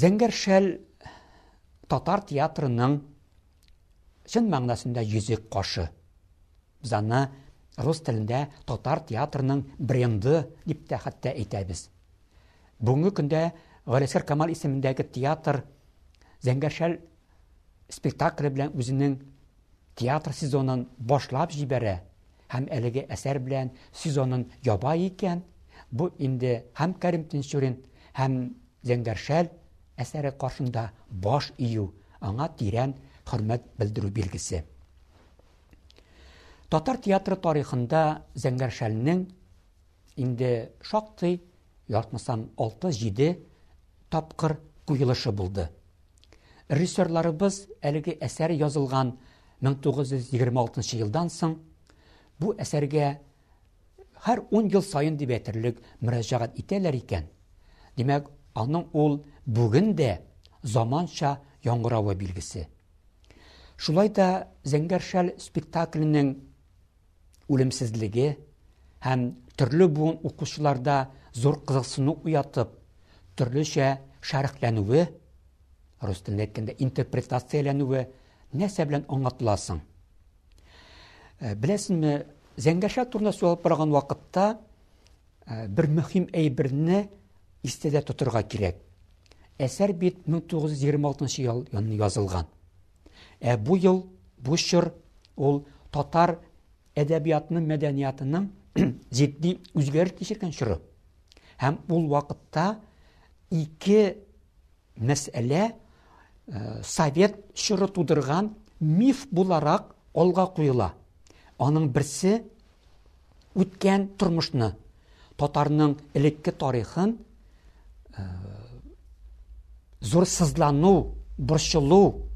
Зәңгәр шәл татар театрының чын мәгънәсендә йөзек кашы. Без аны рус телендә татар театрының бренды дип тә хәтта әйтәбез. Бүгенге көндә Галәсгар Камал исемендәге театр Зәңгәр шәл спектакле белән үзенең Театр сезонын башлап җибәрә һәм әлеге әсәр белән сезонын яба икән, бу инде һәм Кәрим Тинчурин, һәм Зәңгәр шәл әсәре каршында баш ию, аңа тирән хөрмәт белдерү билгесе. Татар театры тарихында Зәңгәр шәлнең инде шактый, ятмасам 6-7 тапкыр куелышы булды. Режиссерларыбыз әлеге әсәр язылган 1926 елдан соң бу әсәргә һәр 10 ел саен дип әйтерлек мөрәҗәгать итәләр икән. Димәк, аның ул бүген дә заманча яңгыравы билгесе. Шулай да Зәңгәр шәл спектакленең үлемсезлеге һәм төрле буын укучыларда зур кызыксыну уятып, төрлечә шәрехләнүе, рус телендә әйткәндә интерпретацияләнүе нәрсә белән аңлатыла соң? Э, беләсеңме, зәңгәршә турында сүз алып барган вакытта э, бер мөһим әйберне истәдә тотырга кирәк. Әсәр бит 1926 ел язылган. Ә бу ел, бу чор ул татар әдәбиятының мәдәниятының җитди үзгәреш кичергән чоры. Һәм ул вакытта ике мәсьәлә э, совет чоры тудырган миф буларак алга куела. Аның берсе үткән тормышны, татарның элекке тарихын э, зур сызлану, борчылу,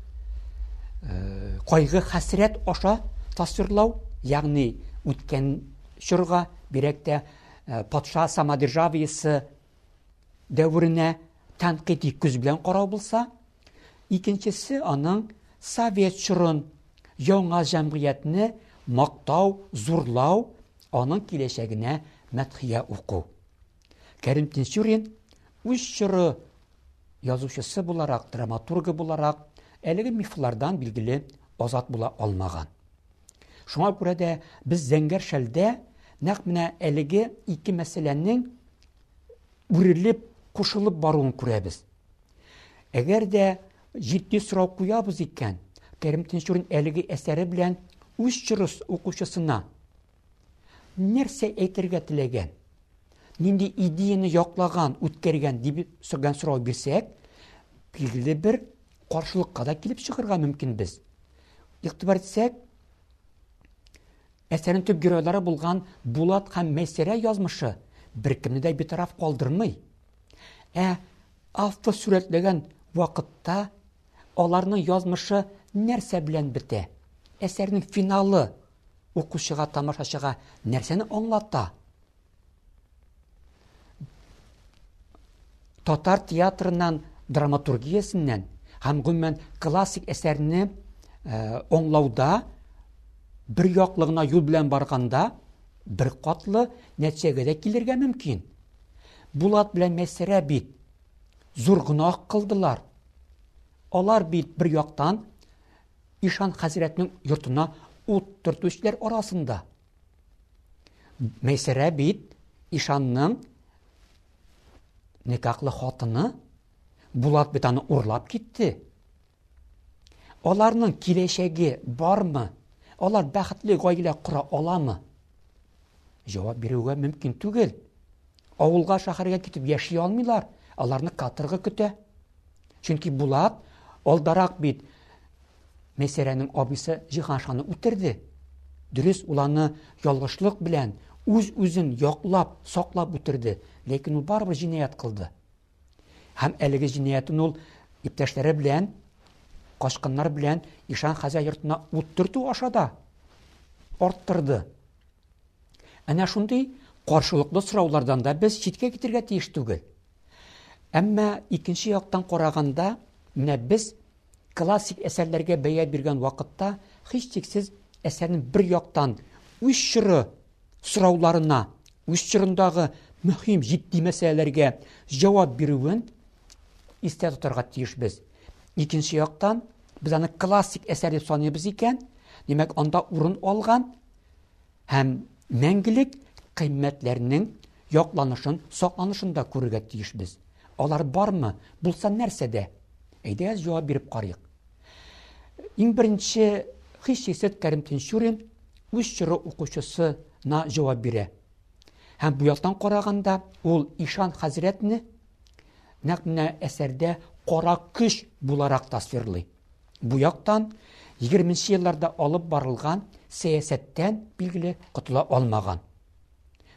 э, кайгы хәсрәт аша тасвирлау, ягъни үткән чорга, бирәктә э, патша самодержавиесе дәверенә тәнкыйть күз белән карау булса, Икенчесе аның совет чорын, яңа җәмгыятьне мактау, зурлау, аның киләчәгенә мәдхия уку. Кәрим Тинчурин үз чоры язучысы буларак, драматургы буларак әлеге мифлардан билгеле азат була алмаган. Шуңа күрә дә без зәңгәр шәлдә нәкъ менә әлеге ике мәсьәләнең үрелеп, кушылып баруын күрәбез. Әгәр дә җитди сорау куябыз икән, Кәрим Тинчурин әлеге әсәре белән үз чорыс укучысына нәрсә әйтергә теләгән? Нинди идеяны яклаган, үткәргән дип сорган сорау бирсәк, билгеле бер каршылыкка да килеп чыгарга мөмкин без. Игътибар итсәк, әсәрнең төп геройлары булган Булат һәм Мәйсәрә язмышы беркемне дә битараф калдырмый. Ә автор сүрәтләгән вакытта аларның язмышы нәрсә белән бетә? Әсәрнең финалы укучыга, тамашачыга нәрсәне аңлата? Татар театрыннан, драматургиясеннән һәм гомумән классик әсәрне э, аңлауда бер яклыгына юл белән барганда бер катлы нәтиҗәгә дә килергә мөмкин. Булат белән Мәйсәрә бит зур гөнаһ кылдылар. Алар бит бер яктан Ишан хәзрәтнең йортына ут төртүчеләр арасында. Мәйсәрә бит Ишанның никахлы хатыны, Булат бит аны урлап китте. Аларның киләчәге бармы? Алар бәхетле гаилә кора аламы? Җавап бирүгә мөмкин түгел. Авылга, шәһәргә китеп яши алмыйлар, аларны каторга көтә. Чөнки Булат алдарак бит Мәйсәрәнең абыйсы Җиһаншаны үтерде. Дөрес, ул аны ялгышлык белән үз-үзен яклап, саклап үтерде, ләкин ул барыбер җинаять кылды. Һәм әлеге җинаятен ул иптәшләре белән, качкыннар белән Ишан хаҗа йортына ут төртү аша да арттырды. Әнә шундый каршылыклы сораулардан да без читкә китергә тиеш түгел. Әмма икенче яктан караганда, менә без классик әсәрләргә бәя биргән вакытта һичшиксез әсәрнең бер яктан үз чоры сорауларына, үз чорындагы мөһим җитди мәсьәләләргә җавап бирүен истә тотарга тиеш без. Икенче яктан, без аны классик әсәр дип саныйбыз икән, димәк, анда урын алган һәм мәңгелек кыйммәтләрнең якланышын, сакланышын да күрергә тиешбез. Алар бармы? Булса нәрсәдә? Әйдәгез җавап биреп карыйк. Иң беренче хис-хисет Кәрим Тинчурин үз чоры укучысына җавап бирә. Һәм бу яктан караганда ул Ишан хәзрәтне нәкъ менә әсәрдә кара көч буларак тасвирлый. Бу яктан 20 елларда алып барылган сәясәттән билгеле котыла алмаган.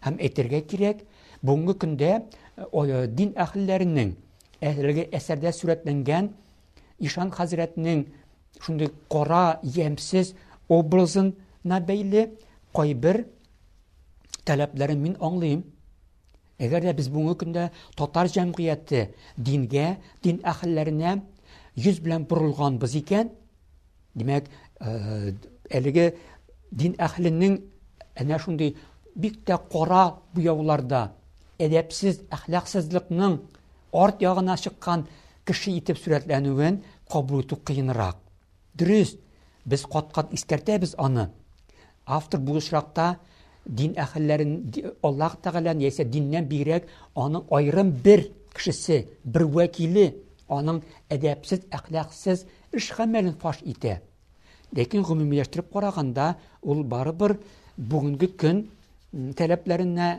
Һәм әйтергә кирәк, бүгенге көндә э, дин әһелләренең әлеге әсәрдә сурәтләнгән Ишан хәзрәтнең шундый кара, ямьсез образына бәйле кайбер таләпләрен мин аңлыйм. Әгәр дә без бүгенге көндә татар җәмгыяте дингә, дин әһелләренә йөз белән борылганбыз икән, Димәк, әлеге дин әхленең әнә шундый бик тә кара буяуларда әдәпсез әхлаксызлыкның арт ягына чыккан кеше итеп сурәтләнүен кабул итү кыенрак. Дөрес, без кат-кат искәртәбез аны. Автор бу очракта дин әһелләрен Аллаһ Тәгаләне яисә диннән бигрәк аның аерым бер кешесе, бер вәкиле аның әдәпсез, әхлаксыз эш гамәлен фаш итә. Ләкин гомумиләштереп караганда, ул барыбер бүгенге көн таләпләренә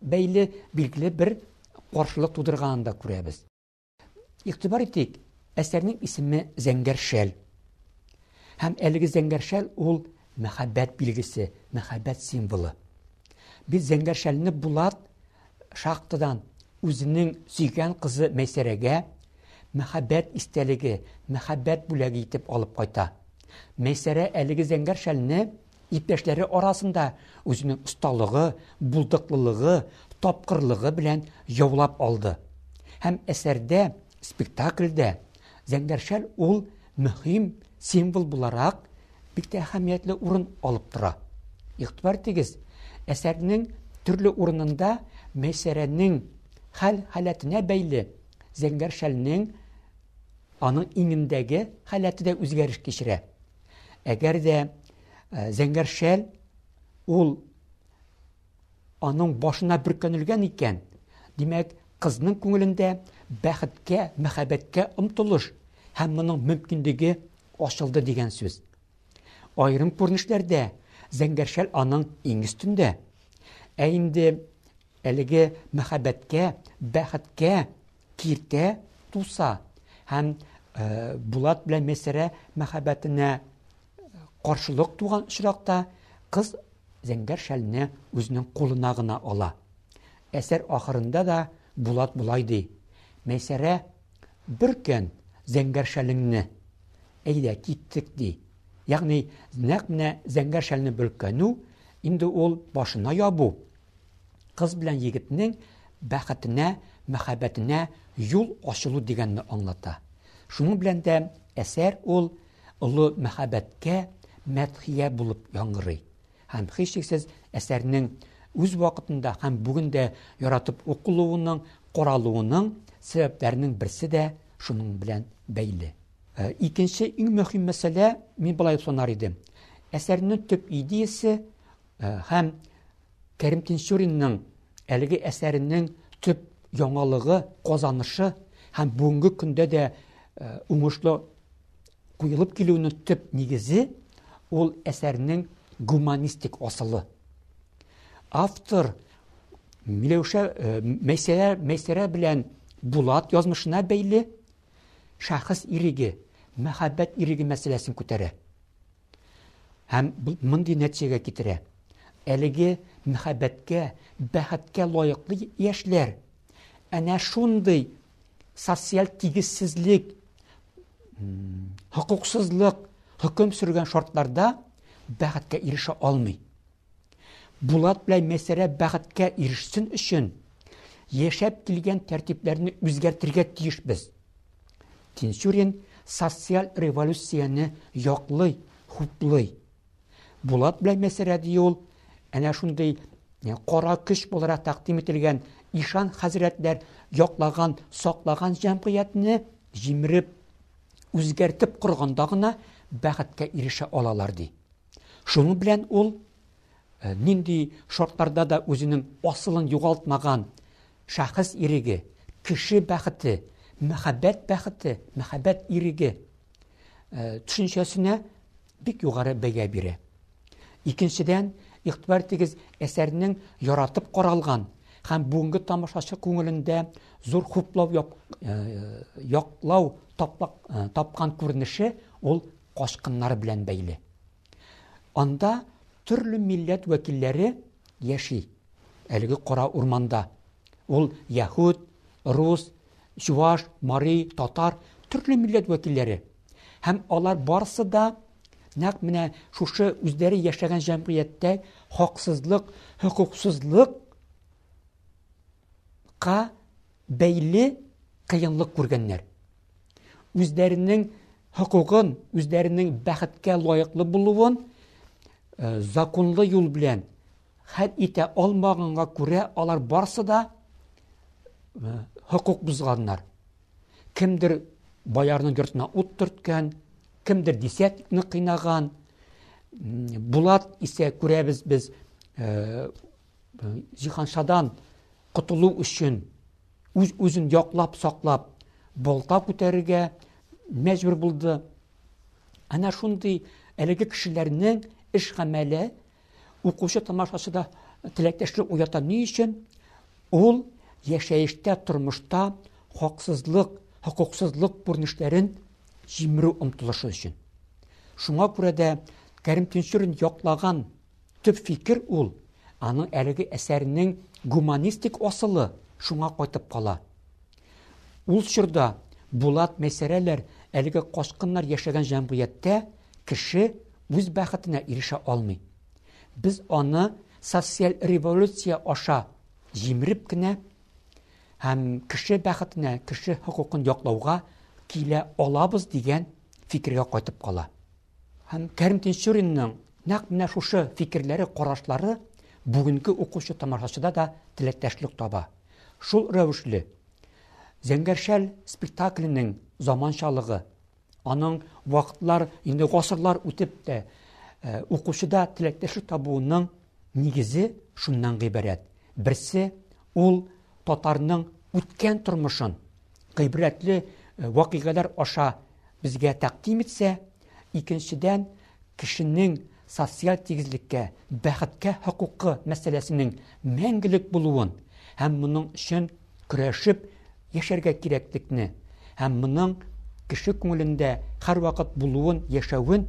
бәйле билгеле бер каршылык тудырганын да күрәбез. Игътибар итик, әсәрнең исеме Зәңгәр шәл. Һәм әлеге зәңгәр шәл ул мәхәббәт билгесе, мәхәббәт символы. Бит зәңгәр шәлне Булат шахтадан үзенең сөйгән кызы Мәйсәрәгә мәхәббәт истәлеге, мәхәббәт бүләге итеп алып кайта. Мәйсәрә әлеге зәңгәр шәлне Иптәшләре арасында үзенең осталыгы, булдыклылыгы, тапкырлыгы белән яулап алды. Һәм әсәрдә, спектакльдә Зәңгәр шәл ул мөһим символ буларак бик тә әһәмиятле урын алып тора. Игътибар тигез, әсәрнең төрле урынында Мәйсәрәнең хәл-халәтенә бәйле Зәңгәр шәлнең аның иңендәге халәте дә үзгәреш кичерә. Әгәр дә э, зәңгәр шәл ул аның башына бөркәнелгән икән, димәк, кызның күңелендә бәхеткә, мәхәббәткә омтылыш һәм моның мөмкинлеге ачылды дигән сүз. Аерым күренешләрдә зәңгәршәл аның иң өстендә. Ә инде әлеге мәхәббәткә, бәхеткә Киртә туса һәм Булат белән Мәйсәрә мәхәббәтенә каршылык туган очракта кыз зәңгәр шәлне үзенең кулына гына ала. Әсәр ахырында да Булат болай ди. Мәйсәрә бөркән зәңгәр шәлеңне. Әйдә, киттек ди. Ягъни, нәкъ менә зәңгәр шәлне бөркәнү инде ул башына ябу, Кыз белән егетнең бәхетенә, мәхәббәтенә юл ачылу дигәнне аңлата. Шуның белән дә әсәр ул олы мәхәббәткә мәдхия булып яңгырый. Һәм һичшиксез әсәрнең үз вакытында һәм бүген дә яратып укылуының, каралуының сәбәпләренең берсе дә шуның белән бәйле. Э, икенче иң мөһим мәсьәлә, мин болай дип санар идем. Әсәрнең төп идеясе Һәм Кәрим Тинчуринның әлеге әсәренең төп яңалыгы, казанышы һәм бүгенге көндә дә уңышлы куелып килүенең төп нигезе ул әсәрнең гуманистик асылы. Автор Миләүшә Мәйсәрә, Мәйсәрә белән Булат язмышына бәйле шәхес иреге, мәхәббәт иреге мәсьәләсен күтәрә. Һәм бу мондый нәтиҗәгә китерә. Әлеге мәхәббәткә, бәхеткә лаеклы яшьләр әнә шундый социаль тигезсезлек, хокуксызлык хөкем сөргән шартларда бәхеткә ирешә алмый. Булат белән Мәйсәрә бәхеткә ирешсен өчен, яшәп килгән тәртипләрне үзгәртергә тиешбез. Тинчурин социаль революцияне яклый, хуплый. Булат белән Мәйсәрә ди ул, әнә шундый кара көч буларак тәкъдим ителгән ишан хәзрәтләр яклаган, саклаган җәмгыятьне җимереп, үзгәртеп корганда гына бәхеткә ирешә алалар ди. Шуның белән ул э, нинди шартларда да үзенең асылын югалтмаган шәхес иреге, кеше бәхете, мәхәббәт бәхете, мәхәббәт иреге э, төшенчәсенә бик югары бәя бирә. Икенчедән, игътибар тигез әсәрнең яратып каралган һәм бүгенге тамашачы күңелендә зур хуплау э, яклау э, тапкан күренеше ул качкыннар белән бәйле. Анда төрле милләт вәкилләре яши. Әлеге кара урманда ул яһүд, рус, чуваш, мари, татар, төрле милләт вәкилләре. Һәм алар барысы да нәкъ менә шушы үзләре яшәгән җәмгыятьтә хаксызлык, хокуксызлык ка бәйле кыенлык күргәннәр. Үзләренең хокукын, үзләренең бәхеткә лаеклы булуын э, законлы юл белән хәл итә алмаганга күрә алар барсы да э, хокук бозганнар. Кемдер боярның йортына ут төрткән, кемдер десятникны кыйнаган. Булат исә күрәбез без э, Җиһаншадан котылу өчен үз үзен яклап саклап балта күтәрергә мәҗбүр булды. Әнә шундый әлеге кешеләрнең эш гамәле укучы тамашачыда теләктәшлек уята ни өчен? Ул яшәештә, тормышта хаксызлык, хокуксызлык күренешләрен җимерү омтылышы өчен. Шуңа күрә дә Кәрим Тинчурин яклаган Төп фикер ул, аның әлеге әсәренең гуманистик асылы шуңа кайтып кала. Ул чорда Булат Мәйсәрәләр әлеге качкыннар яшәгән җәмгыятьтә кеше үз бәхетенә ирешә алмый. Без аны социаль революция аша җимереп кенә һәм кеше бәхетенә, кеше хокукын яклауга килә алабыз дигән фикергә кайтып кала. Һәм Кәрим Тинчуринның нәкъ менә шушы фикерләре, карашлары бүгенге укучы тамашачыда да теләктәшлек таба. Шул рәвешле Зәңгәршәл спектакленең заманчалыгы, аның вакытлар, инде гасырлар үтеп тә укучыда теләктәшлек табуының нигезе шуннан гыйбарәт. Берсе ул татарның үткән тормышын гыйбрәтле э, вакыйгалар аша безгә тәкъдим итсә, икенчедән кешенең социаль тигезлеккә, бәхеткә хокукы мәсьәләсенең мәңгелек булуын һәм моның өчен көрәшеп яшәргә кирәклекне һәм моның кеше күңелендә һәрвакыт булуын, яшәвен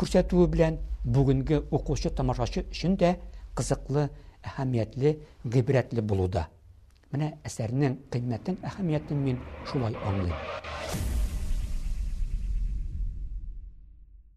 күрсәтүе белән бүгенге укучы тамашачы өчен дә кызыклы, әһәмиятле, гыйбрәтле булуда. Менә әсәрнең кыйммәтен, әһәмиятен мин шулай аңлыйм.